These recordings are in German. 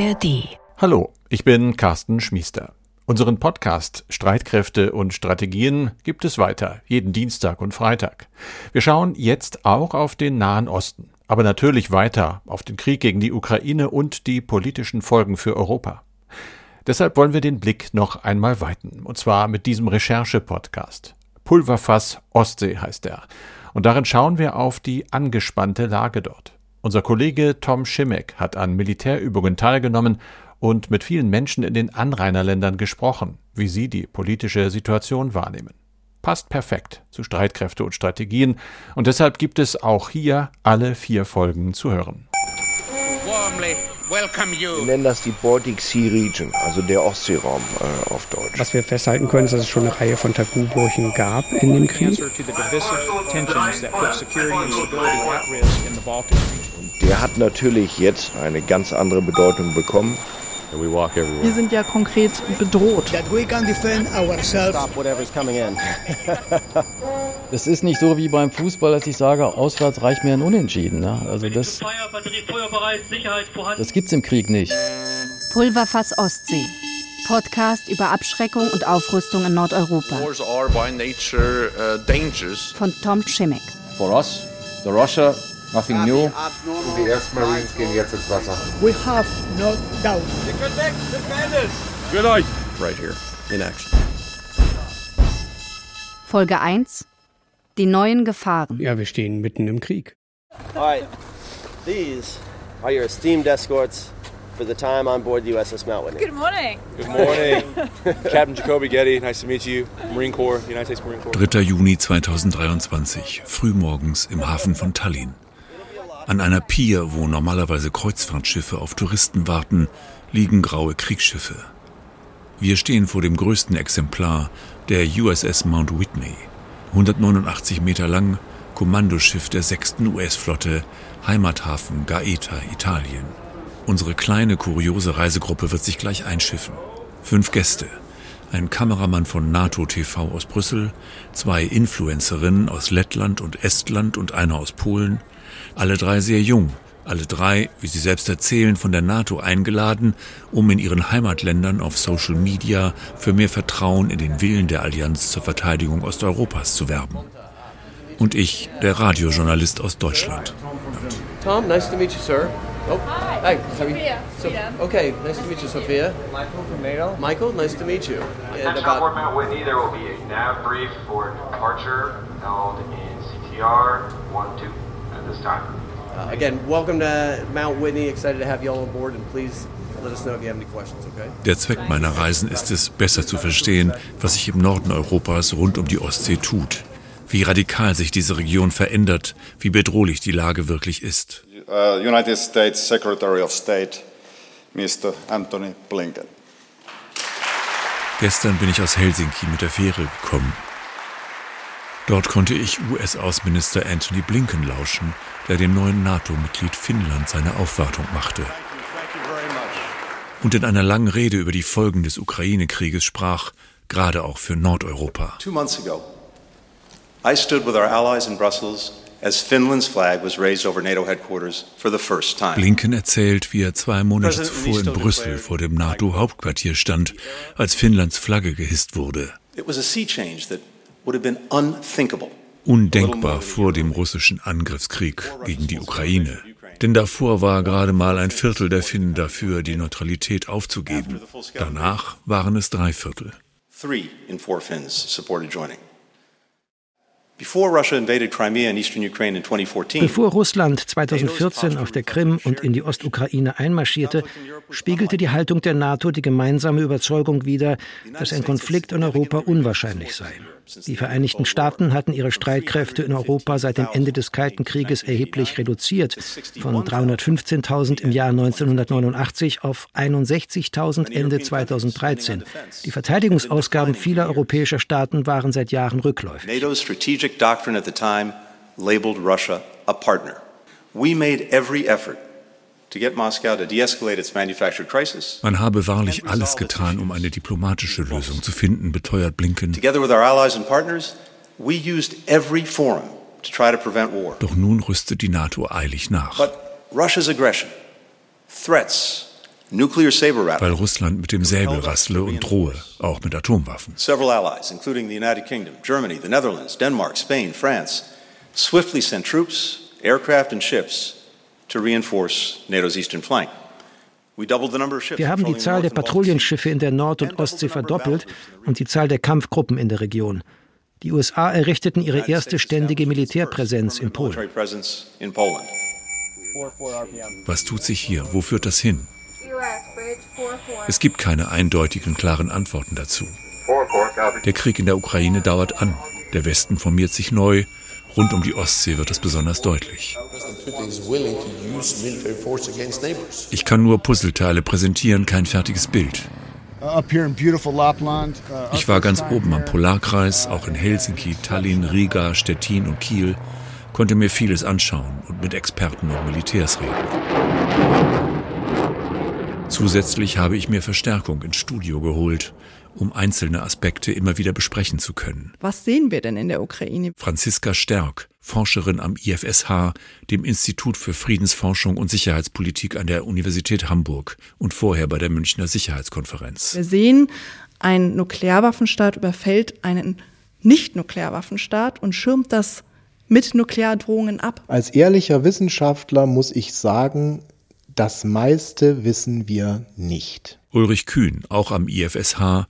ARD. Hallo, ich bin Carsten Schmiester. Unseren Podcast Streitkräfte und Strategien gibt es weiter, jeden Dienstag und Freitag. Wir schauen jetzt auch auf den Nahen Osten, aber natürlich weiter auf den Krieg gegen die Ukraine und die politischen Folgen für Europa. Deshalb wollen wir den Blick noch einmal weiten, und zwar mit diesem Recherche-Podcast. Pulverfass Ostsee heißt er. Und darin schauen wir auf die angespannte Lage dort. Unser Kollege Tom Schimek hat an Militärübungen teilgenommen und mit vielen Menschen in den Anrainerländern gesprochen, wie sie die politische Situation wahrnehmen. Passt perfekt zu Streitkräfte und Strategien und deshalb gibt es auch hier alle vier Folgen zu hören. Wir nennen das die Baltic Sea Region, also der Ostseeraum äh, auf Deutsch. Was wir festhalten können, ist, dass es schon eine Reihe von Tabubrüchen gab in dem Krieg. Der hat natürlich jetzt eine ganz andere Bedeutung bekommen. Wir sind ja konkret bedroht. Das ist nicht so wie beim Fußball, dass ich sage, auswärts reicht mir ein Unentschieden. Ne? Also das, das gibt's im Krieg nicht. Pulverfass Ostsee. Podcast über Abschreckung und Aufrüstung in Nordeuropa. Von Tom Schimek. For us, the Russia, nothing new. Die ersten Marines gehen jetzt ins Wasser. We have no doubt. Good eye. Right here, in action. Folge 1. Die neuen Gefahren. Ja, wir stehen mitten im Krieg. All right, these are your esteemed escorts for the time on board the USS Mount Whitney. Good morning. Good morning. Captain Jacoby Getty, nice to meet you. Marine Corps, United States Marine Corps. 3. Juni 2023, frühmorgens im Hafen von Tallinn. An einer Pier, wo normalerweise Kreuzfahrtschiffe auf Touristen warten, liegen graue Kriegsschiffe. Wir stehen vor dem größten Exemplar der USS Mount Whitney. 189 Meter lang, Kommandoschiff der 6. US-Flotte, Heimathafen Gaeta, Italien. Unsere kleine, kuriose Reisegruppe wird sich gleich einschiffen. Fünf Gäste. Ein Kameramann von NATO TV aus Brüssel, zwei Influencerinnen aus Lettland und Estland und einer aus Polen. Alle drei sehr jung, alle drei, wie sie selbst erzählen, von der NATO eingeladen, um in ihren Heimatländern auf Social Media für mehr Vertrauen in den Willen der Allianz zur Verteidigung Osteuropas zu werben. Und ich, der Radiojournalist aus Deutschland. Tom, nice to meet you, sir. Oh, hi. how are you? Sophia. So, okay, nice to meet you, Sophia. Michael from NATO. Michael, nice to meet you. And about Mount Whitney, there will be a nav brief for departure held in CTR 1-2 at this time. uh, again, welcome to Mount Whitney. Excited to have you all on board, and please let us know if you have any questions. Okay. Der Zweck meiner Reisen ist es, besser zu verstehen, was sich im Norden Europas rund um die Ostsee tut. Wie radikal sich diese Region verändert, wie bedrohlich die Lage wirklich ist. uh, United States Secretary of State, Mr. Anthony Blinken. Gestern bin ich aus Helsinki mit der Fähre gekommen. Dort konnte ich US-Außenminister Anthony Blinken lauschen, der dem neuen NATO-Mitglied Finnland seine Aufwartung machte. Und in einer langen Rede über die Folgen des Ukraine-Krieges sprach, gerade auch für Nordeuropa. Two months ago, I stood with our allies in Brussels as Finland's flag was raised over NATO headquarters for the first time. Blinken erzählt, wie er zwei Monate zuvor in Brüssel vor dem NATO-Hauptquartier stand, als Finnlands Flagge gehisst wurde. It was a sea change that would have been unthinkable. Undenkbar vor dem russischen Angriffskrieg gegen die Ukraine. Denn davor war gerade mal ein Viertel der Finnen dafür, die Neutralität aufzugeben. Danach waren es drei Viertel. Three in four Finns supported joining. Before Russia invaded Crimea and eastern Ukraine in 2014, Bevor Russland 2014 auf der Krim und in die Ostukraine einmarschierte, spiegelte die Haltung der NATO die gemeinsame Überzeugung wider, dass ein Konflikt in Europa unwahrscheinlich sei. Die Vereinigten Staaten hatten ihre Streitkräfte in Europa seit dem Ende des Kalten Krieges erheblich reduziert, von 315.000 im Jahr 1989 auf 61.000 Ende 2013. Die Verteidigungsausgaben vieler europäischer Staaten waren seit Jahren rückläufig. NATO's strategic doctrine at the time labeled Russia a partner. We made every effort Man habe wahrlich alles getan, um eine diplomatische Lösung zu finden, beteuert Blinken. Doch nun rüstet die NATO eilig nach. Weil Russland mit dem Säbel rassle und drohe, auch mit Atomwaffen. Several allies, including the United Kingdom, Germany, the Netherlands, Denmark, Spain, France, swiftly sent troops, aircraft and ships Wir haben die Zahl der Patrouillenschiffe in der Nord- und Ostsee verdoppelt und die Zahl der Kampfgruppen in der Region. Die USA errichteten ihre erste ständige Militärpräsenz in Polen. Was tut sich hier? Wo führt das hin? Es gibt keine eindeutigen, klaren Antworten dazu. Der Krieg in der Ukraine dauert an. Der Westen formiert sich neu. Rund um die Ostsee wird es besonders deutlich. Ich kann nur Puzzleteile präsentieren, kein fertiges Bild. Uh, ich war ganz oben am Polarkreis, auch in Helsinki, Tallinn, Riga, Stettin und Kiel, konnte mir vieles anschauen und mit Experten und Militärs reden. Zusätzlich habe ich mir Verstärkung ins Studio geholt, um einzelne Aspekte immer wieder besprechen zu können. Was sehen wir denn in der Ukraine? Franziska Stärk, Forscherin am IFSH, dem Institut für Friedensforschung und Sicherheitspolitik an der Universität Hamburg und vorher bei der Münchner Sicherheitskonferenz. Wir sehen, ein Nuklearwaffenstaat überfällt einen Nicht-Nuklearwaffenstaat und schirmt das mit Nukleardrohungen ab. Als ehrlicher Wissenschaftler muss ich sagen, das meiste wissen wir nicht. Ulrich Kühn, auch am IFSH,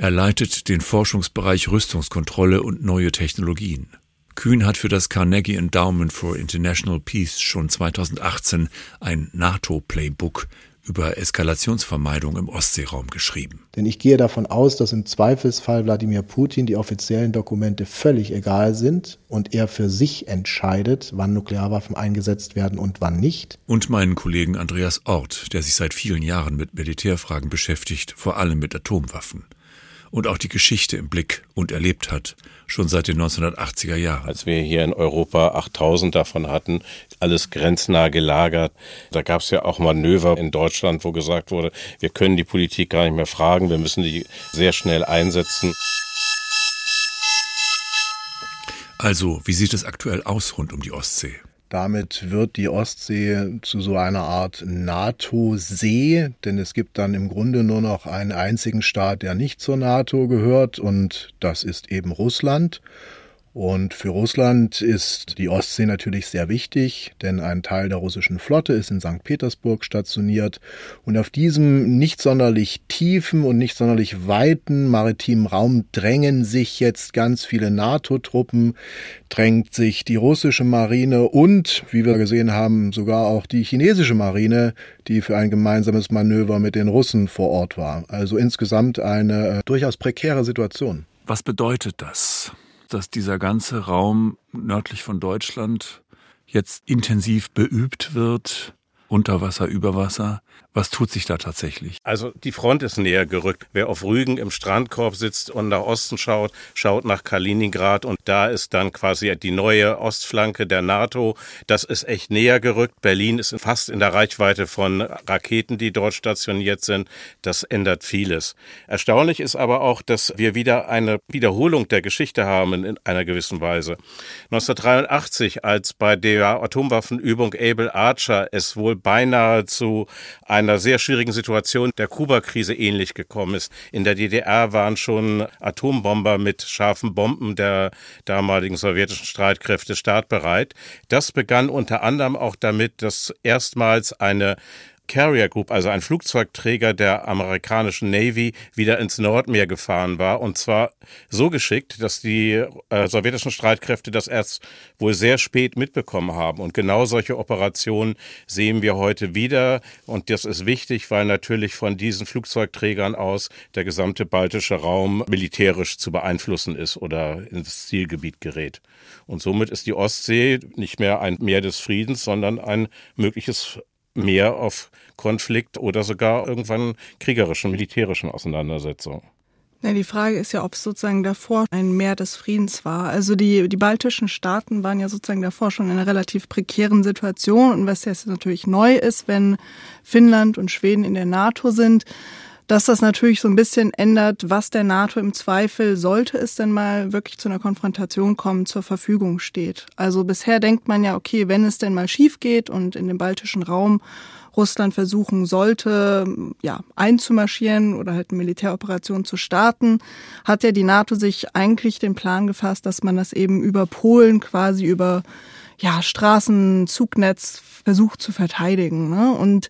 er leitet den Forschungsbereich Rüstungskontrolle und neue Technologien. Kühn hat für das Carnegie Endowment for International Peace schon 2018 ein NATO-Playbook über Eskalationsvermeidung im Ostseeraum geschrieben. Denn ich gehe davon aus, dass im Zweifelsfall Wladimir Putin die offiziellen Dokumente völlig egal sind und er für sich entscheidet, wann Nuklearwaffen eingesetzt werden und wann nicht. Und meinen Kollegen Andreas Ort, der sich seit vielen Jahren mit Militärfragen beschäftigt, vor allem mit Atomwaffen und auch die Geschichte im Blick und erlebt hat, schon seit den 1980er Jahren. Als wir hier in Europa 8000 davon hatten, alles grenznah gelagert, da gab es ja auch Manöver in Deutschland, wo gesagt wurde, wir können die Politik gar nicht mehr fragen, wir müssen die sehr schnell einsetzen. Also, wie sieht es aktuell aus rund um die Ostsee? Damit wird die Ostsee zu so einer Art NATO-See, denn es gibt dann im Grunde nur noch einen einzigen Staat, der nicht zur NATO gehört, und das ist eben Russland. Und für Russland ist die Ostsee natürlich sehr wichtig, denn ein Teil der russischen Flotte ist in St. Petersburg stationiert. Und auf diesem nicht sonderlich tiefen und nicht sonderlich weiten maritimen Raum drängen sich jetzt ganz viele NATO-Truppen, drängt sich die russische Marine und, wie wir gesehen haben, sogar auch die chinesische Marine, die für ein gemeinsames Manöver mit den Russen vor Ort war. Also insgesamt eine äh, durchaus prekäre Situation. Was bedeutet das? Dass dieser ganze Raum nördlich von Deutschland jetzt intensiv beübt wird, unter Wasser. Was tut sich da tatsächlich? Also die Front ist näher gerückt. Wer auf Rügen im Strandkorb sitzt und nach Osten schaut, schaut nach Kaliningrad und da ist dann quasi die neue Ostflanke der NATO. Das ist echt näher gerückt. Berlin ist fast in der Reichweite von Raketen, die dort stationiert sind. Das ändert vieles. Erstaunlich ist aber auch, dass wir wieder eine Wiederholung der Geschichte haben in einer gewissen Weise. 1983, als bei der Atomwaffenübung Able Archer es wohl beinahe zu einer sehr schwierigen Situation der Kuba-Krise ähnlich gekommen ist. In der DDR waren schon Atombomber mit scharfen Bomben der damaligen sowjetischen Streitkräfte startbereit. Das begann unter anderem auch damit, dass erstmals eine Carrier Group, also ein Flugzeugträger der amerikanischen Navy, wieder ins Nordmeer gefahren war. Und zwar so geschickt, dass die äh, sowjetischen Streitkräfte das erst wohl sehr spät mitbekommen haben. Und genau solche Operationen sehen wir heute wieder. Und das ist wichtig, weil natürlich von diesen Flugzeugträgern aus der gesamte baltische Raum militärisch zu beeinflussen ist oder ins Zielgebiet gerät. Und somit ist die Ostsee nicht mehr ein Meer des Friedens, sondern ein mögliches mehr auf Konflikt oder sogar irgendwann kriegerischen, militärischen Auseinandersetzungen. Ja, die Frage ist ja, ob es sozusagen davor ein Meer des Friedens war. Also die, die baltischen Staaten waren ja sozusagen davor schon in einer relativ prekären Situation. Und was jetzt natürlich neu ist, wenn Finnland und Schweden in der NATO sind, dass das natürlich so ein bisschen ändert, was der NATO im Zweifel, sollte es denn mal wirklich zu einer Konfrontation kommen, zur Verfügung steht. Also bisher denkt man ja, okay, wenn es denn mal schief geht und in dem baltischen Raum Russland versuchen sollte, ja, einzumarschieren oder halt eine Militäroperation zu starten, hat ja die NATO sich eigentlich den Plan gefasst, dass man das eben über Polen quasi über ja, Straßenzugnetz versucht zu verteidigen. Ne? Und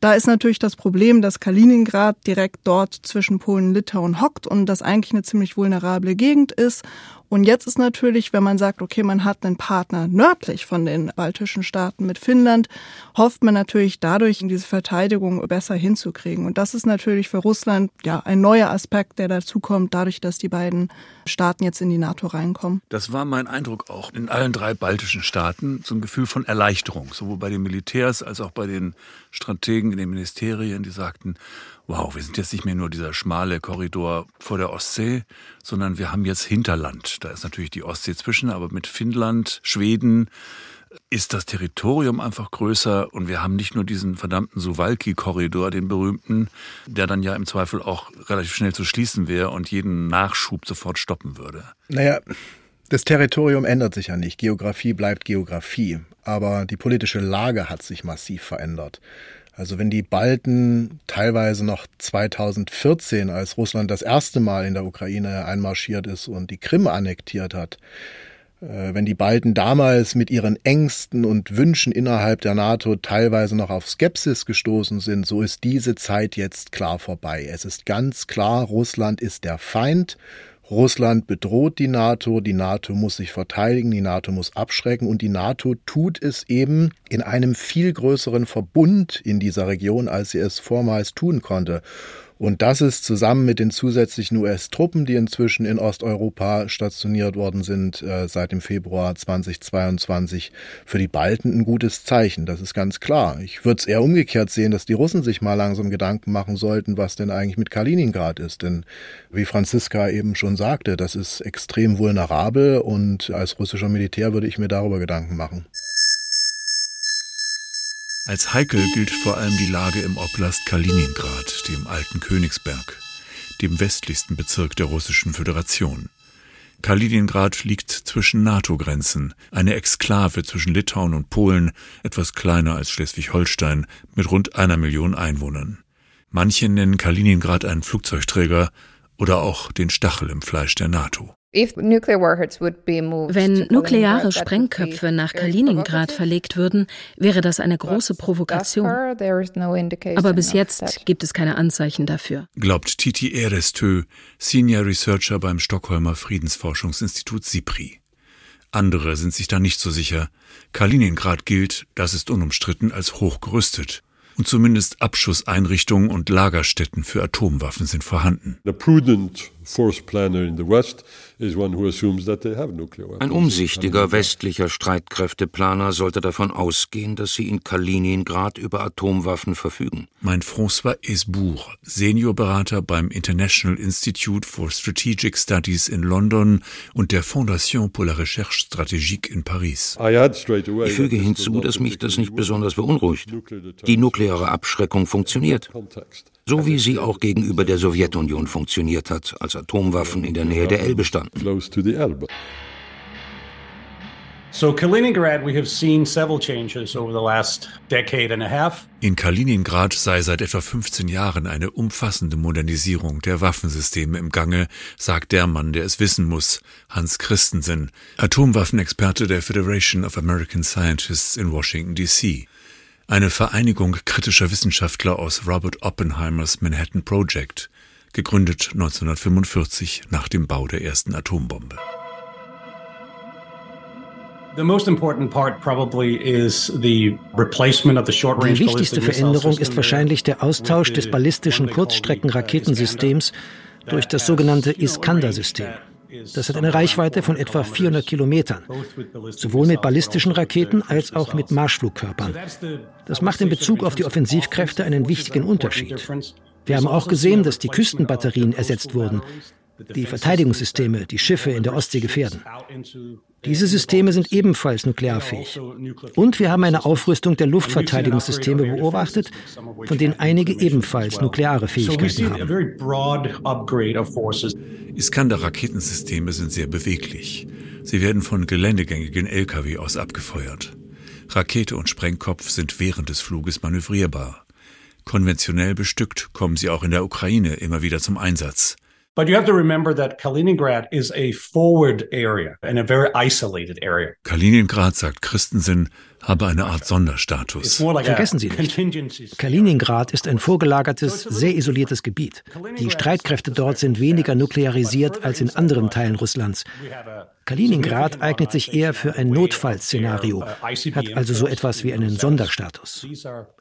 da ist natürlich das Problem, dass Kaliningrad direkt dort zwischen Polen und Litauen hockt und das eigentlich eine ziemlich vulnerable Gegend ist und jetzt ist natürlich, wenn man sagt, okay, man hat einen Partner nördlich von den baltischen Staaten mit Finnland, hofft man natürlich dadurch, diese Verteidigung besser hinzukriegen. Und das ist natürlich für Russland ja ein neuer Aspekt, der dazukommt, dadurch, dass die beiden Staaten jetzt in die NATO reinkommen. Das war mein Eindruck auch in allen drei baltischen Staaten, so ein Gefühl von Erleichterung, sowohl bei den Militärs als auch bei den Strategen in den Ministerien, die sagten, wow, wir sind jetzt nicht mehr nur dieser schmale Korridor vor der Ostsee, sondern wir haben jetzt Hinterland. Da ist natürlich die Ostsee zwischen, aber mit Finnland, Schweden ist das Territorium einfach größer und wir haben nicht nur diesen verdammten Suwalki-Korridor, den berühmten, der dann ja im Zweifel auch relativ schnell zu schließen wäre und jeden Nachschub sofort stoppen würde. Naja, das Territorium ändert sich ja nicht. Geografie bleibt Geografie. Aber die politische Lage hat sich massiv verändert. Also wenn die Balten teilweise noch 2014, als Russland das erste Mal in der Ukraine einmarschiert ist und die Krim annektiert hat, äh, wenn die Balten damals mit ihren Ängsten und Wünschen innerhalb der NATO teilweise noch auf Skepsis gestoßen sind, so ist diese Zeit jetzt klar vorbei. Es ist ganz klar, Russland ist der Feind Russland bedroht die NATO, die NATO muss sich verteidigen, die NATO muss abschrecken und die NATO tut es eben in einem viel größeren Verbund in dieser Region, als sie es vormals tun konnte. Und das ist zusammen mit den zusätzlichen US-Truppen, die inzwischen in Osteuropa stationiert worden sind, äh, seit dem Februar 2022 für die Balten ein gutes Zeichen. Das ist ganz klar. Ich würde es eher umgekehrt sehen, dass die Russen sich mal langsam Gedanken machen sollten, was denn eigentlich mit Kaliningrad ist. Denn wie Franziska eben schon sagte, das ist extrem vulnerabel und als russischer Militär würde ich mir darüber Gedanken machen. Als heikel gilt vor allem die Lage im Oblast Kaliningrad, dem alten Königsberg, dem westlichsten Bezirk der Russischen Föderation. Kaliningrad liegt zwischen NATO-Grenzen, eine Exklave zwischen Litauen und Polen, etwas kleiner als Schleswig-Holstein, mit rund einer Million Einwohnern. Manche nennen Kaliningrad einen Flugzeugträger oder auch den Stachel im Fleisch der NATO. Wenn nukleare Sprengköpfe nach Kaliningrad verlegt würden, wäre das eine große Provokation. Aber bis jetzt gibt es keine Anzeichen dafür. Glaubt Titi Erestö, Senior Researcher beim Stockholmer Friedensforschungsinstitut SIPRI. Andere sind sich da nicht so sicher. Kaliningrad gilt, das ist unumstritten, als hochgerüstet und zumindest Abschusseinrichtungen und Lagerstätten für Atomwaffen sind vorhanden. Ein umsichtiger westlicher Streitkräfteplaner sollte davon ausgehen, dass sie in Kaliningrad über Atomwaffen verfügen. Mein François Esbourg, Seniorberater beim International Institute for Strategic Studies in London und der Fondation pour la Recherche Stratégique in Paris. Ich füge hinzu, dass mich das nicht besonders beunruhigt. Die nukleare nukleare Abschreckung funktioniert. So wie sie auch gegenüber der Sowjetunion funktioniert hat, als Atomwaffen in der Nähe der Elbe standen. So Kaliningrad, we have seen several changes over the last decade and a half. In Kaliningrad sei seit etwa 15 Jahren eine umfassende Modernisierung der Waffensysteme im Gange, sagt der Mann, der es wissen muss, Hans Christensen, Atomwaffenexperte der Federation of American Scientists in Washington DC eine Vereinigung kritischer Wissenschaftler aus Robert Oppenheimers Manhattan Project, gegründet 1945 nach dem Bau der ersten Atombombe. Die wichtigste Veränderung ist wahrscheinlich der Austausch des ballistischen Kurzstreckenraketensystems durch das sogenannte Iskander-System. Das hat eine Reichweite von etwa 400 Kilometern, sowohl mit ballistischen Raketen als auch mit Marschflugkörpern. Das macht in Bezug auf die Offensivkräfte einen wichtigen Unterschied. Wir haben auch gesehen, dass die Küstenbatterien ersetzt wurden, die Verteidigungssysteme die Schiffe in der Ostsee gefährden. Diese Systeme sind ebenfalls nuklearfähig. Und wir haben eine Aufrüstung der Luftverteidigungssysteme beobachtet, von denen einige ebenfalls nukleare Fähigkeiten haben. Iskander-Raketensysteme sind sehr beweglich. Sie werden von geländegängigen Lkw aus abgefeuert. Rakete und Sprengkopf sind während des Fluges manövrierbar. Konventionell bestückt kommen sie auch in der Ukraine immer wieder zum Einsatz. But you have to remember that Kaliningrad is a forward area and a very isolated area. Kaliningrad, sagt Christensen, habe eine Art Sonderstatus. Vergessen Sie nicht, Kaliningrad ist ein vorgelagertes, sehr isoliertes Gebiet. Die Streitkräfte dort sind weniger nuklearisiert als in anderen Teilen Russlands. Kaliningrad eignet sich eher für ein Notfallszenario, hat also so etwas wie einen Sonderstatus.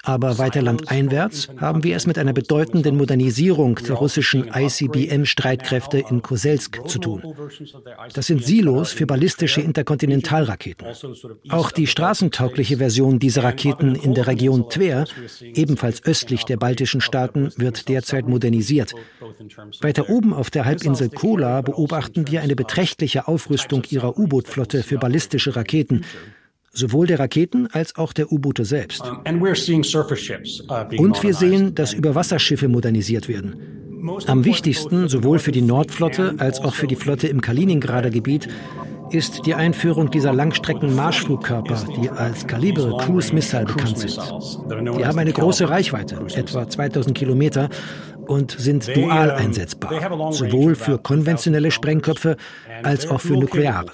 Aber weiter landeinwärts haben wir es mit einer bedeutenden Modernisierung der russischen ICBM-Streitkräfte in Koselsk zu tun. Das sind Silos für ballistische Interkontinentalraketen. Auch die straßentaugliche Version dieser Raketen in der Region Tver, ebenfalls östlich der baltischen Staaten, wird derzeit modernisiert. Weiter oben auf der Halbinsel Kola beobachten wir eine beträchtliche Aufrüstung ihrer U-Boot-Flotte für ballistische Raketen, sowohl der Raketen als auch der U-Boote selbst. Uh, Und wir sehen, dass Überwasserschiffe modernisiert werden. Am wichtigsten, sowohl für die Nordflotte als auch für die Flotte im Kaliningrader Gebiet, ist die Einführung dieser Langstrecken-Marschflugkörper, die als Kaliber Cruise Missile bekannt sind. Die haben eine große Reichweite, etwa 2000 Kilometer, und sind dual einsetzbar, sowohl für konventionelle Sprengköpfe als auch für nukleare.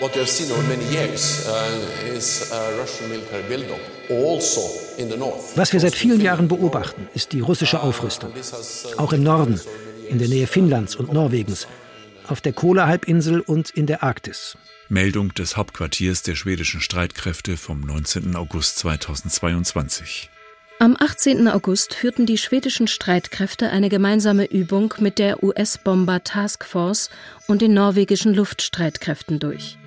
What we have seen over many years uh, is uh, Russian military buildup, also in the north. Was wir seit vielen Jahren beobachten, ist die russische Aufrüstung. Auch im Norden, in der Nähe Finnlands und Norwegens, auf der Kola-Halbinsel und in der Arktis. Meldung des Hauptquartiers der schwedischen Streitkräfte vom 19. August 2022. Am 18. August führten die schwedischen Streitkräfte eine gemeinsame Übung mit der US-Bomber Task Force und den norwegischen Luftstreitkräften durch.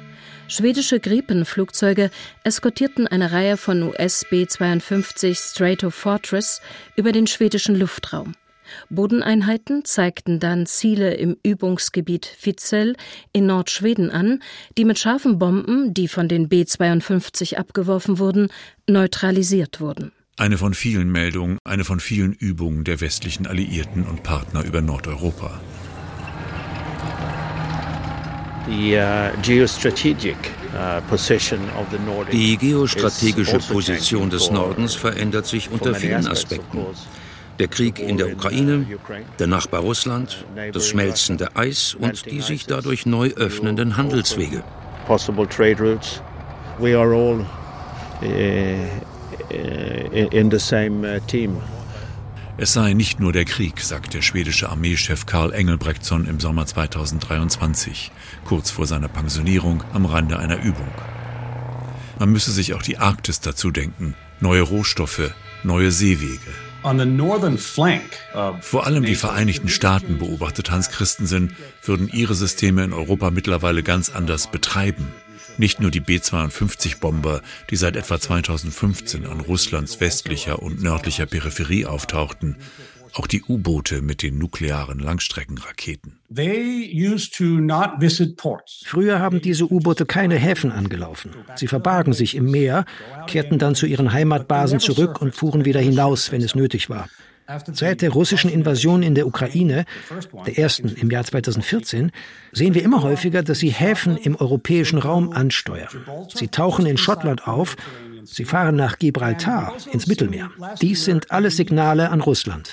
Schwedische Gripen-Flugzeuge eskortierten eine Reihe von US B-52 Stratofortress über den schwedischen Luftraum. Bodeneinheiten zeigten dann Ziele im Übungsgebiet Fitzel in Nordschweden an, die mit scharfen Bomben, die von den B-52 abgeworfen wurden, neutralisiert wurden. Eine von vielen Meldungen, eine von vielen Übungen der westlichen Alliierten und Partner über Nordeuropa. Uh, uh, die geostrategische also Position des Nordens verändert sich unter vielen Aspekten. Der Krieg in der Ukraine, der Nachbar Russland, das schmelzende Eis und die sich dadurch neu öffnenden Handelswege. Same uh, team. Es sei nicht nur der Krieg, sagt der schwedische Armeechef Karl Engelbrektsson im Sommer 2023, kurz vor seiner Pensionierung am Rande einer Übung. Man müsse sich auch die Arktis dazu denken, neue Rohstoffe, neue Seewege. Vor allem die Vereinigten Staaten, beobachtet Hans Christensen, würden ihre Systeme in Europa mittlerweile ganz anders betreiben. Nicht nur die B-52-Bomber, die seit etwa 2015 an Russlands westlicher und nördlicher Peripherie auftauchten, auch die U-Boote mit den nuklearen Langstreckenraketen. Früher haben diese U-Boote keine Häfen angelaufen. Sie verbargen sich im Meer, kehrten dann zu ihren Heimatbasen zurück und fuhren wieder hinaus, wenn es nötig war. Seit der russischen Invasion in der Ukraine, der ersten im Jahr 2014, sehen wir immer häufiger, dass sie Häfen im europäischen Raum ansteuern. Sie tauchen in Schottland auf, sie fahren nach Gibraltar ins Mittelmeer. Dies sind alle Signale an Russland.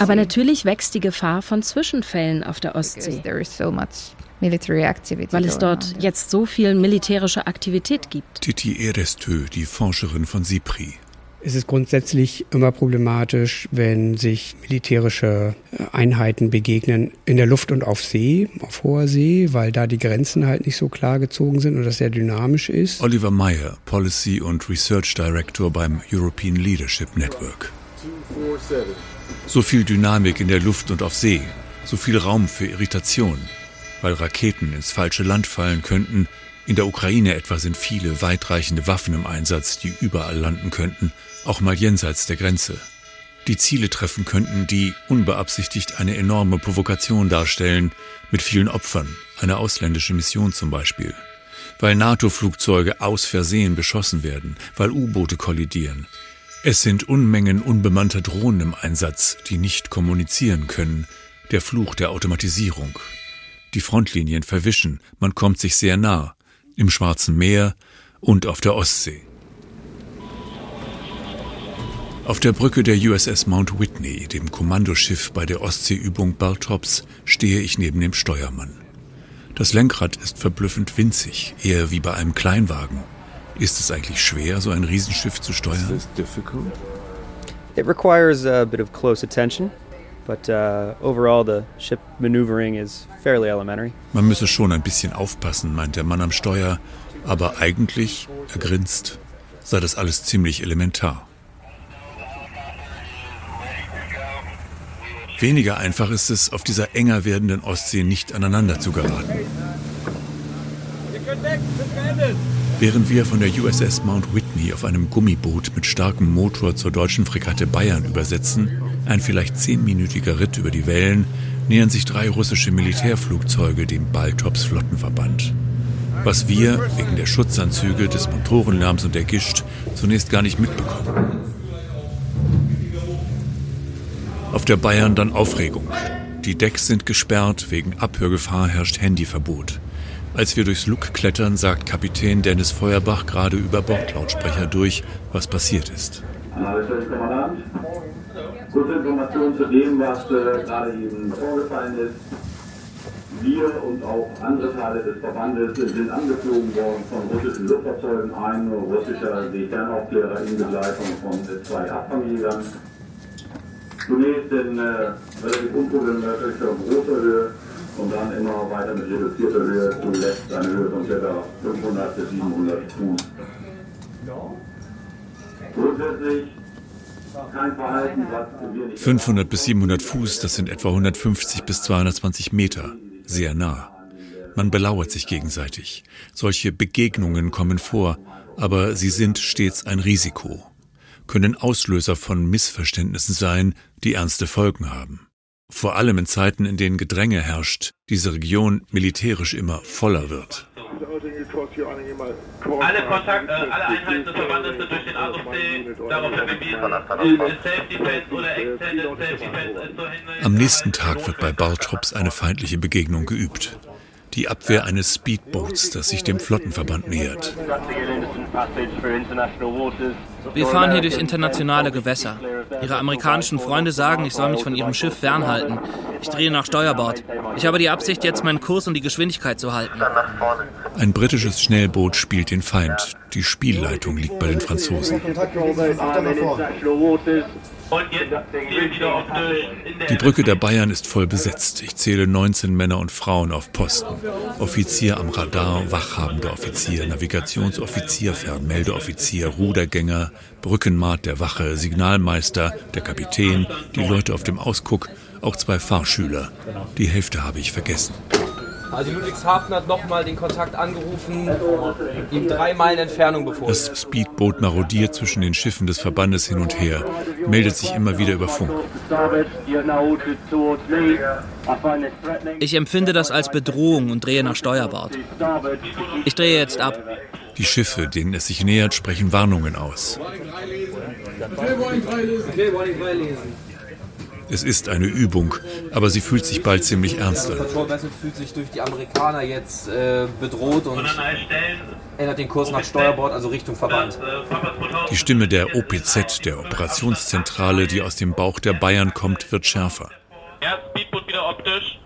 Aber natürlich wächst die Gefahr von Zwischenfällen auf der Ostsee weil es dort jetzt so viel militärische Aktivität gibt. Titi Erestö, die Forscherin von SIPRI. Es ist grundsätzlich immer problematisch, wenn sich militärische äh, Einheiten begegnen in der Luft und auf See, auf hoher See, weil da die Grenzen halt nicht so klar gezogen sind und das sehr dynamisch ist. Oliver Meyer, Policy und Research Director beim European Leadership Network. So viel Dynamik in der Luft und auf See, so viel Raum für Irritation, weil Raketen ins falsche Land fallen könnten, In der Ukraine etwa sind viele weitreichende Waffen im Einsatz, die überall landen könnten, auch mal jenseits der Grenze. Die Ziele treffen könnten, die unbeabsichtigt eine enorme Provokation darstellen, mit vielen Opfern, eine ausländische Mission zum Beispiel. Weil NATO-Flugzeuge aus Versehen beschossen werden, weil U-Boote kollidieren. Es sind Unmengen unbemannter Drohnen im Einsatz, die nicht kommunizieren können, der Fluch der Automatisierung. Die Frontlinien verwischen, man kommt sich sehr nah, im Schwarzen Meer und auf der Ostsee. Auf der Brücke der USS Mount Whitney, dem Kommandoschiff bei der Ostseeübung Baltops, stehe ich neben dem Steuermann. Das Lenkrad ist verblüffend winzig, eher wie bei einem Kleinwagen. Ist es eigentlich schwer, so ein Riesenschiff zu steuern? It requires a bit of close attention, but uh, overall the ship maneuvering is fairly elementary. Man müsse schon ein bisschen aufpassen, meint der Mann am Steuer, aber eigentlich, er grinst, sei das alles ziemlich elementar. Weniger einfach ist es, auf dieser enger werdenden Ostsee nicht aneinander zu geraten. Während wir von der USS Mount Whitney auf einem Gummiboot mit starkem Motor zur deutschen Fregatte Bayern übersetzen, ein vielleicht zehnminütiger Ritt über die Wellen, nähern sich drei russische Militärflugzeuge dem Baltops Flottenverband. Was wir, wegen der Schutzanzüge, des Motorenlärms und der Gischt, zunächst gar nicht mitbekommen. Auf der Bayern dann Aufregung. Die Decks sind gesperrt, wegen Abhörgefahr herrscht Handyverbot. Als wir durchs Luck klettern, sagt Kapitän Dennis Feuerbach gerade über Bordlautsprecher durch, was passiert ist. Kommandant, kurze Information zu dem, was äh, gerade eben vorgefallen ist. Wir und auch andere Teile des Verbandes sind angeflogen worden von russischen Luftfahrzeugen, ein russischer Seekernaufklärer in Begleitung von zwei Abfangjägern. Zunächst in äh, relativ unproblematischer großer Höhe und dann immer weiter mit reduzierter Höhe, zuletzt eine Höhe von ca. 500 bis 700 Fuß. Grundsätzlich 500 bis 700 Fuß, das sind etwa 150 bis 220 Meter. Sehr nah. Man belauert sich gegenseitig. Solche Begegnungen kommen vor, aber sie sind stets ein Risiko, können Auslöser von Missverständnissen sein, die ernste Folgen haben. Vor allem in Zeiten, in denen Gedränge herrscht, diese Region militärisch immer voller wird. Alle, Kontakt, äh, alle Einheiten des Verbandes sind durch den ASOC darauf verwiesen, Self-Defense oder Extended Self-Defense zu handeln. Am nächsten Tag wird bei Baltrops eine feindliche Begegnung geübt. Die Abwehr eines Speedboots, das sich dem Flottenverband nähert. Wir fahren hier durch internationale Gewässer. Ihre amerikanischen Freunde sagen, ich soll mich von ihrem Schiff fernhalten. Ich drehe nach Steuerbord. Ich habe die Absicht, jetzt meinen Kurs und die Geschwindigkeit zu halten. Ein britisches Schnellboot spielt den Feind. Die Spielleitung liegt bei den Franzosen. Die Brücke der Bayern ist voll besetzt. Ich zähle 19 Männer und Frauen auf Posten. Offizier am Radar, wachhabender Offizier, Navigationsoffizier, Fernmeldeoffizier, Rudergänger, Brückenmaat der Wache, Signalmeister, der Kapitän, die Leute auf dem Ausguck, auch zwei Fahrschüler. Die Hälfte habe ich vergessen. Also Ludwigshafen hat nochmal den Kontakt angerufen, ihm drei Meilen Entfernung befohlen. Das Speedboot marodiert zwischen den Schiffen des Verbandes hin und her, meldet sich immer wieder über Funk. Ich empfinde das als Bedrohung und drehe nach Steuerbord. Ich drehe jetzt ab. Die Schiffe, denen es sich nähert, sprechen Warnungen aus. Es ist eine Übung, aber sie fühlt sich bald ziemlich ernst an. Fühlt sich durch die Amerikaner jetzt äh, bedroht und ändert den Kurs nach Steuerbord, also Richtung Verband. Die Stimme der OPZ, der Operationszentrale, die aus dem Bauch der Bayern kommt, wird schärfer. Ja, Speedboot wieder optisch.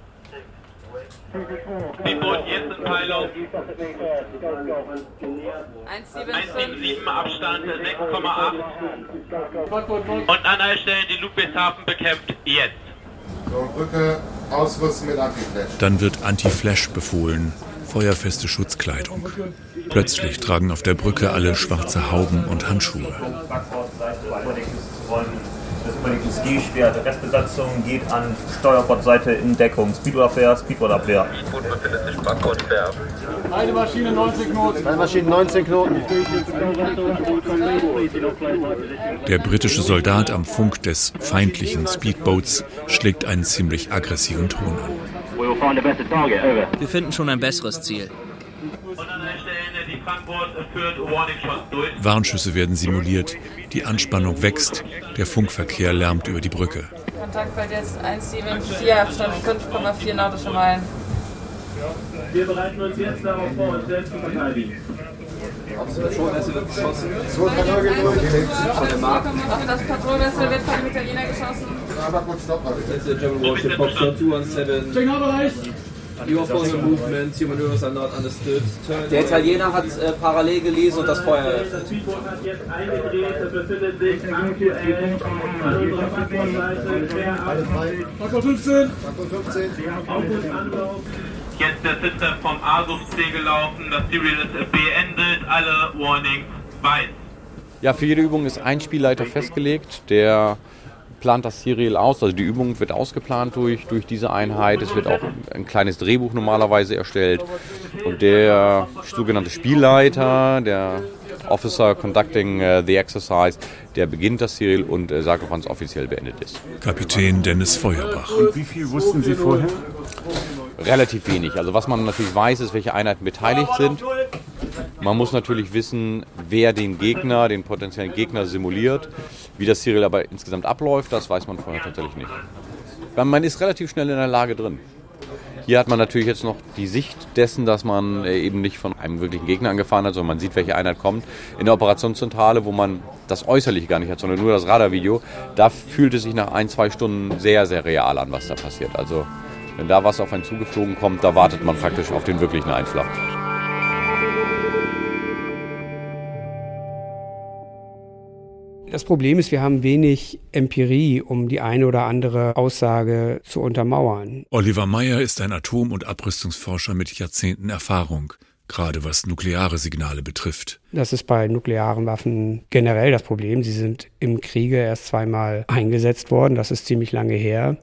Speedboot jetzt in Teilung. 177 Abstand 6,8. Und Anhaltestellen, die Ludwigshafen bekämpft jetzt. So, Brücke ausrüsten mit Anti-Flash. Dann wird Anti-Flash befohlen, feuerfeste Schutzkleidung. Plötzlich tragen auf der Brücke alle schwarze Hauben und Handschuhe. Political Ski, also Restbesatzung geht an Steuerbordseite in Deckung. Speedboardabwehr. Speedboot befindet sich. Eine Maschine 19 Knoten. Eine Maschine 19 Knoten. Der britische Soldat am Funk des feindlichen Speedboats schlägt einen ziemlich aggressiven Ton an. Wir finden schon ein besseres Ziel. Warnschüsse werden simuliert, die Anspannung wächst, der Funkverkehr lärmt über die Brücke. Kontaktfeld jetzt 174, Abstand 5,4 nautische Meilen. Wir bereiten uns jetzt darauf vor, uns selbst zu verteidigen. Patrouillenvessel wird geschossen. Auf das Patrouillenvessel wird von einem Italiener geschossen. That's the German warship Foxtrot 217. Signalbereich. You following movements, maneuvers are not understood. Der Italiener hat äh, parallel gelesen und das Feuer eröffnet. Das Speedboot hat jetzt eingedreht, befindet sich aktuell an unserer Backbordseite quer ab. Faktor 15. Faktor 15. August Anlauf. Jetzt der System vom A-Sucht-C gelaufen, das Serial ist beendet, alle Warnings weiß. Ja, für jede Übung ist ein Spielleiter festgelegt, der plant das Serial aus. Also die Übung wird ausgeplant durch, durch diese Einheit. Es wird auch ein kleines Drehbuch normalerweise erstellt. Und der sogenannte Spielleiter, der Officer conducting uh, the exercise, der beginnt das Serial und äh, sagt, wann es offiziell beendet ist. Kapitän Dennis Feuerbach. Und wie viel wussten Sie vorher? Relativ wenig. Also was man natürlich weiß, ist, welche Einheiten beteiligt sind. Man muss natürlich wissen, wer den Gegner, den potenziellen Gegner simuliert. Wie das Serial aber insgesamt abläuft, das weiß man vorher tatsächlich nicht. Man ist relativ schnell in der Lage drin. Hier hat man natürlich jetzt noch die Sicht dessen, dass man äh, eben nicht von einem wirklichen Gegner angefahren hat, sondern man sieht, welche Einheit kommt. In der Operationszentrale, wo man das Äußerliche gar nicht hat, sondern nur das Radarvideo, da fühlt es sich nach ein, zwei Stunden sehr, sehr real an, was da passiert. Also wenn da was auf einen zugeflogen kommt, da wartet man praktisch auf den wirklichen Einschlag. Das Problem ist, wir haben wenig Empirie, um die eine oder andere Aussage zu untermauern. Oliver Meyer ist ein Atom- und Abrüstungsforscher mit Jahrzehnten Erfahrung, gerade was nukleare Signale betrifft. Das ist bei nuklearen Waffen generell das Problem. Sie sind im Kriege erst zweimal eingesetzt worden. Das ist ziemlich lange her.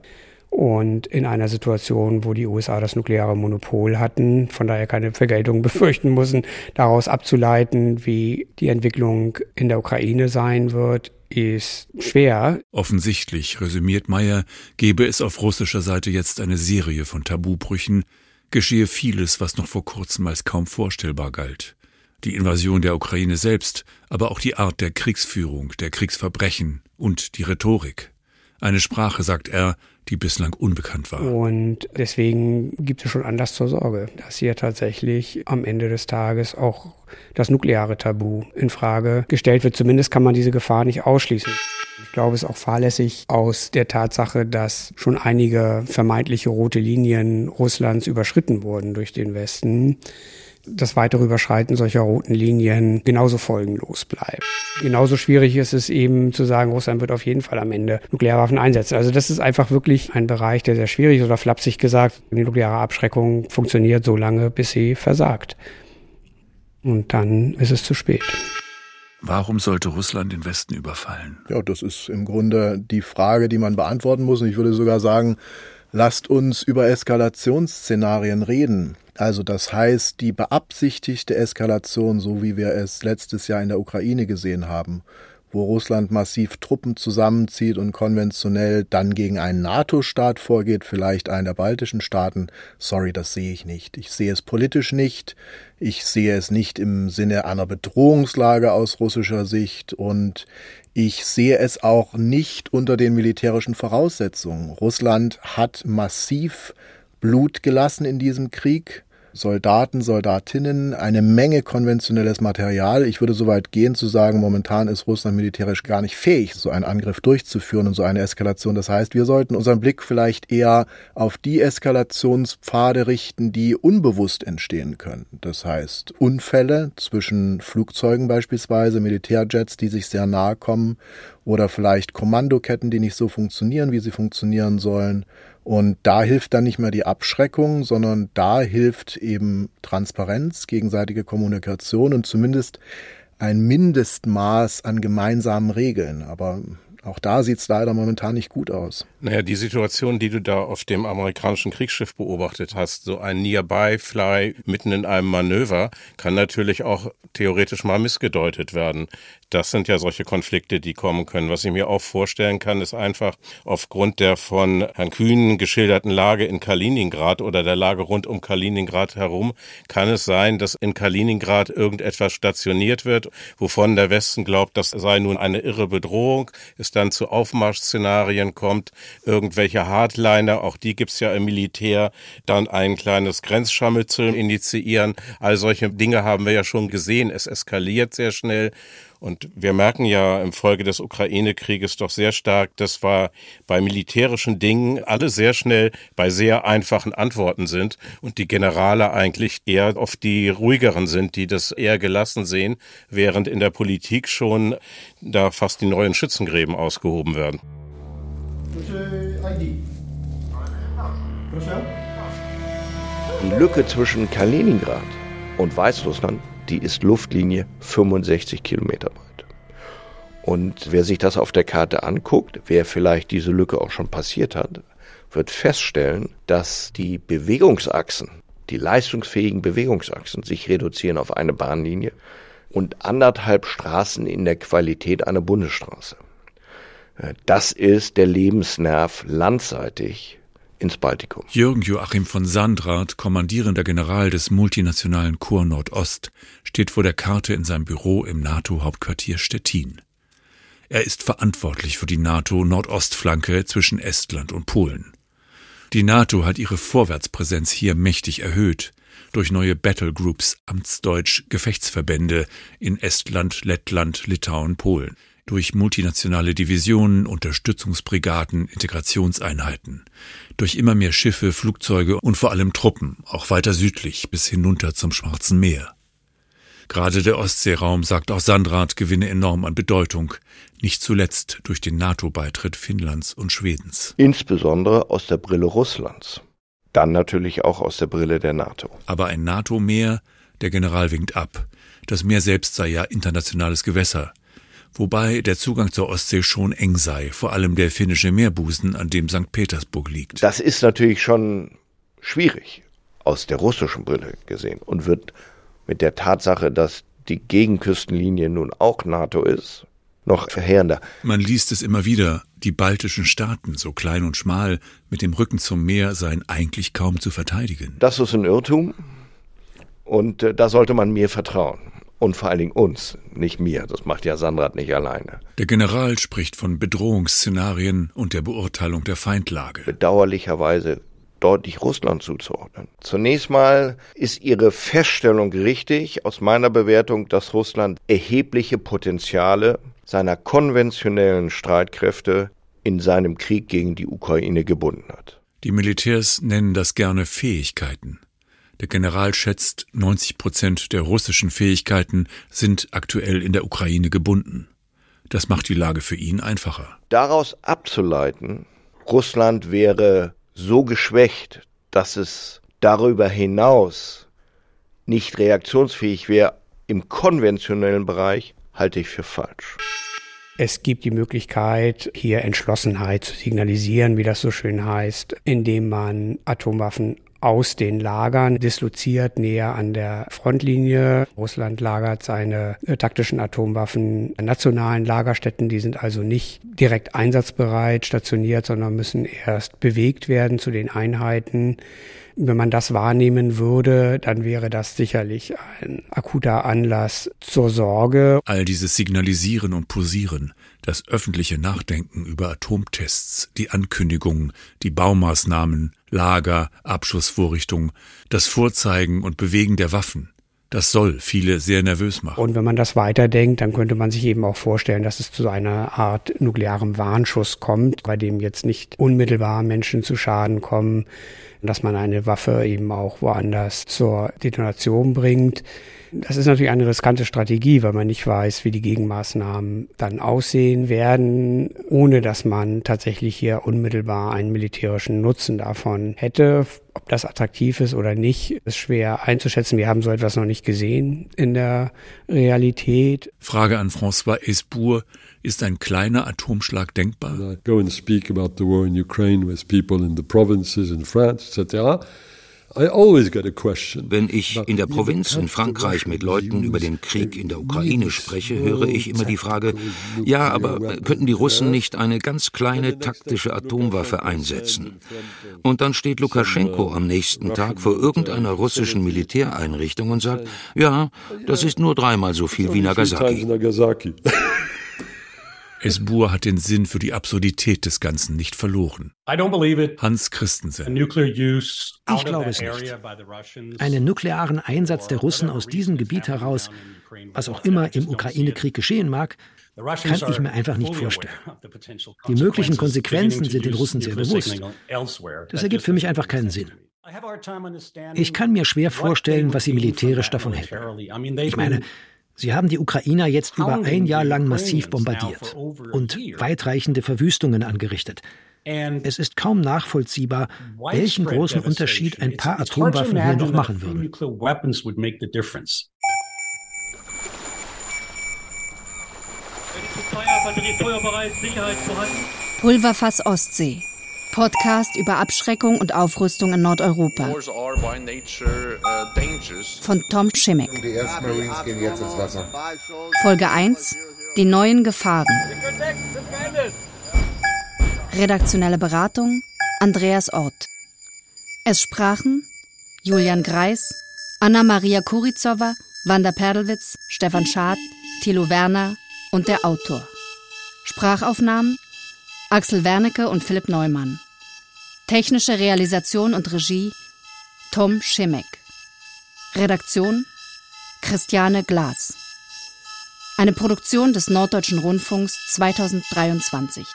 Und in einer Situation, wo die USA das nukleare Monopol hatten, von daher keine Vergeltung befürchten müssen, daraus abzuleiten, wie die Entwicklung in der Ukraine sein wird, ist schwer. Offensichtlich, resümiert Meyer, gebe es auf russischer Seite jetzt eine Serie von Tabubrüchen, geschehe vieles, was noch vor kurzem als kaum vorstellbar galt. Die Invasion der Ukraine selbst, aber auch die Art der Kriegsführung, der Kriegsverbrechen und die Rhetorik. Eine Sprache, sagt er, die bislang unbekannt war. Und deswegen gibt es schon Anlass zur Sorge, dass hier tatsächlich am Ende des Tages auch das nukleare Tabu in Frage gestellt wird. Zumindest kann man diese Gefahr nicht ausschließen. Ich glaube, es ist auch fahrlässig aus der Tatsache, dass schon einige vermeintliche rote Linien Russlands überschritten wurden durch den Westen das weitere Überschreiten solcher roten Linien genauso folgenlos bleibt. Genauso schwierig ist es eben zu sagen, Russland wird auf jeden Fall am Ende Nuklearwaffen einsetzen. Also das ist einfach wirklich ein Bereich, der sehr schwierig ist oder flapsig gesagt. Die nukleare Abschreckung funktioniert so lange, bis sie versagt. Und dann ist es zu spät. Warum sollte Russland den Westen überfallen? Ja, das ist im Grunde die Frage, die man beantworten muss. Und ich würde sogar sagen, lasst uns über Eskalationsszenarien reden. Also das heißt, die beabsichtigte Eskalation, so wie wir es letztes Jahr in der Ukraine gesehen haben, wo Russland massiv Truppen zusammenzieht und konventionell dann gegen einen NATO-Staat vorgeht, vielleicht einen der baltischen Staaten, sorry, das sehe ich nicht. Ich sehe es politisch nicht. Ich sehe es nicht im Sinne einer Bedrohungslage aus russischer Sicht und ich sehe es auch nicht unter den militärischen Voraussetzungen. Russland hat massiv Blut gelassen in diesem Krieg. Soldaten, Soldatinnen, eine Menge konventionelles Material. Ich würde so weit gehen zu sagen, momentan ist Russland militärisch gar nicht fähig, so einen Angriff durchzuführen und so eine Eskalation. Das heißt, wir sollten unseren Blick vielleicht eher auf die Eskalationspfade richten, die unbewusst entstehen können. Das heißt, Unfälle zwischen Flugzeugen beispielsweise, Militärjets, die sich sehr nahe kommen oder vielleicht Kommandoketten, die nicht so funktionieren, wie sie funktionieren sollen und da hilft dann nicht mehr die Abschreckung, sondern da hilft eben Transparenz, gegenseitige Kommunikation und zumindest ein Mindestmaß an gemeinsamen Regeln. Aber Auch da sieht es leider momentan nicht gut aus. Naja, die Situation, die du da auf dem amerikanischen Kriegsschiff beobachtet hast, so ein Nearby-Fly mitten in einem Manöver, kann natürlich auch theoretisch mal missgedeutet werden. Das sind ja solche Konflikte, die kommen können. Was ich mir auch vorstellen kann, ist einfach aufgrund der von Herrn Kühn geschilderten Lage in Kaliningrad oder der Lage rund um Kaliningrad herum, kann es sein, dass in Kaliningrad irgendetwas stationiert wird, wovon der Westen glaubt, das sei nun eine irre Bedrohung, es dann zu Aufmarschszenarien kommt, irgendwelche Hardliner, auch die gibt's ja im Militär, dann ein kleines Grenzscharmützel initiieren. All solche Dinge haben wir ja schon gesehen. Es eskaliert sehr schnell. Und wir merken ja im Folge des Ukraine-Krieges doch sehr stark, dass wir bei militärischen Dingen alle sehr schnell bei sehr einfachen Antworten sind und die Generale eigentlich eher oft die ruhigeren sind, die das eher gelassen sehen, während in der Politik schon da fast die neuen Schützengräben ausgehoben werden. Die Lücke zwischen Kaliningrad und Weißrussland die ist Luftlinie 65 Kilometer weit. Und wer sich das auf der Karte anguckt, wer vielleicht diese Lücke auch schon passiert hat, wird feststellen, dass die Bewegungsachsen, die leistungsfähigen Bewegungsachsen sich reduzieren auf eine Bahnlinie und anderthalb Straßen in der Qualität einer Bundesstraße. Das ist der Lebensnerv landseitig ins Baltikum. Jürgen Joachim von Sandrath, kommandierender General des multinationalen Korps Nordost, steht vor der Karte in seinem Büro im NATO-Hauptquartier Stettin. Er ist verantwortlich für die NATO-Nordostflanke zwischen Estland und Polen. Die NATO hat ihre Vorwärtspräsenz hier mächtig erhöht durch neue Battlegroups, amtsdeutsch Gefechtsverbände in Estland, Lettland, Litauen, Polen durch multinationale Divisionen, Unterstützungsbrigaden, Integrationseinheiten, durch immer mehr Schiffe, Flugzeuge und vor allem Truppen, auch weiter südlich bis hinunter zum Schwarzen Meer. Gerade der Ostseeraum, sagt auch Sandrath, gewinne enorm an Bedeutung, nicht zuletzt durch den NATO-Beitritt Finnlands und Schwedens. Insbesondere aus der Brille Russlands. Dann natürlich auch aus der Brille der NATO. Aber ein NATO-Meer, der General winkt ab. Das Meer selbst sei ja internationales Gewässer wobei der Zugang zur Ostsee schon eng sei, vor allem der finnische Meerbusen, an dem St. Petersburg liegt. Das ist natürlich schon schwierig aus der russischen Brille gesehen und wird mit der Tatsache, dass die Gegenküstenlinie nun auch NATO ist, noch verheerender. Man liest es immer wieder, die baltischen Staaten, so klein und schmal, mit dem Rücken zum Meer, seien eigentlich kaum zu verteidigen. Das ist ein Irrtum und äh, da sollte man mir vertrauen und vor allen Dingen uns, nicht mir. Das macht ja Sandrat nicht alleine. Der General spricht von Bedrohungsszenarien und der Beurteilung der Feindlage. Bedauerlicherweise deutlich Russland zuzuordnen. Zunächst mal ist Ihre Feststellung richtig aus meiner Bewertung, dass Russland erhebliche Potenziale seiner konventionellen Streitkräfte in seinem Krieg gegen die Ukraine gebunden hat. Die Militärs nennen das gerne Fähigkeiten. Der General schätzt, 90 Prozent der russischen Fähigkeiten sind aktuell in der Ukraine gebunden. Das macht die Lage für ihn einfacher. Daraus abzuleiten, Russland wäre so geschwächt, dass es darüber hinaus nicht reaktionsfähig wäre im konventionellen Bereich, halte ich für falsch. Es gibt die Möglichkeit, hier Entschlossenheit zu signalisieren, wie das so schön heißt, indem man Atomwaffen aus den Lagern disloziert näher an der Frontlinie. Russland lagert seine äh, taktischen Atomwaffen an nationalen Lagerstätten. Die sind also nicht direkt einsatzbereit stationiert, sondern müssen erst bewegt werden zu den Einheiten. Wenn man das wahrnehmen würde, dann wäre das sicherlich ein akuter Anlass zur Sorge. All dieses Signalisieren und Posieren, das öffentliche Nachdenken über Atomtests, die Ankündigungen, die Baumaßnahmen, Lager, Abschussvorrichtungen, das Vorzeigen und Bewegen der Waffen, das soll viele sehr nervös machen. Und wenn man das weiterdenkt, dann könnte man sich eben auch vorstellen, dass es zu einer Art nuklearem Warnschuss kommt, bei dem jetzt nicht unmittelbar Menschen zu Schaden kommen, dass man eine Waffe eben auch woanders zur Detonation bringt. Das ist natürlich eine riskante Strategie, weil man nicht weiß, wie die Gegenmaßnahmen dann aussehen werden, ohne dass man tatsächlich hier unmittelbar einen militärischen Nutzen davon hätte. Ob das attraktiv ist oder nicht, ist schwer einzuschätzen. Wir haben so etwas noch nicht gesehen in der Realität. Frage an François Esbour. Ist ein kleiner Atomschlag denkbar? Go and speak about the war in Ukraine with people in the provinces in France, etc. Wenn ich in der Provinz in Frankreich mit Leuten über den Krieg in der Ukraine spreche, höre ich immer die Frage, ja, aber könnten die Russen nicht eine ganz kleine taktische Atomwaffe einsetzen? Und dann steht Lukaschenko am nächsten Tag vor irgendeiner russischen Militäreinrichtung und sagt, ja, das ist nur dreimal so viel wie Nagasaki. Esbur hat den Sinn für die Absurdität des Ganzen nicht verloren. Hans Christensen. Ich glaube es nicht. Einen nuklearen Einsatz der Russen aus diesem Gebiet heraus, was auch immer im Ukraine-Krieg geschehen mag, kann ich mir einfach nicht vorstellen. Die möglichen Konsequenzen sind den Russen sehr bewusst. Das ergibt für mich einfach keinen Sinn. Ich kann mir schwer vorstellen, was sie militärisch davon hätten. Ich meine, Sie haben die Ukrainer jetzt über ein Jahr lang massiv bombardiert und weitreichende Verwüstungen angerichtet. Es ist kaum nachvollziehbar, welchen großen Unterschied ein paar Atomwaffen hier noch machen würden. Pulverfass Ostsee. Podcast über Abschreckung und Aufrüstung in Nordeuropa. Von Tom Schimmick. Folge 1. Die neuen Gefahren. Redaktionelle Beratung Andreas Ort. Es sprachen Julian Greis, Anna-Maria Kurizowa, Wanda Perlwitz, Stefan Schad, Thilo Werner und der Autor. Sprachaufnahmen Axel Wernicke und Philipp Neumann. Technische Realisation und Regie Tom Schimek. Redaktion Christiane Glas. Eine Produktion des Norddeutschen Rundfunks 2023.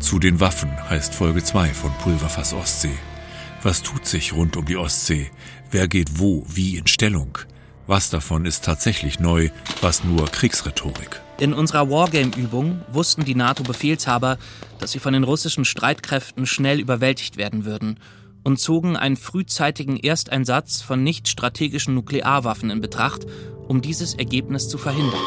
Zu den Waffen heißt Folge 2 von Pulverfass Ostsee. Was tut sich rund um die Ostsee? Wer geht wo, wie in Stellung? Was davon ist tatsächlich neu, was nur Kriegsrhetorik? In unserer Wargame-Übung wussten die NATO-Befehlshaber, dass sie von den russischen Streitkräften schnell überwältigt werden würden und zogen einen frühzeitigen Ersteinsatz von nicht strategischen Nuklearwaffen in Betracht, um dieses Ergebnis zu verhindern.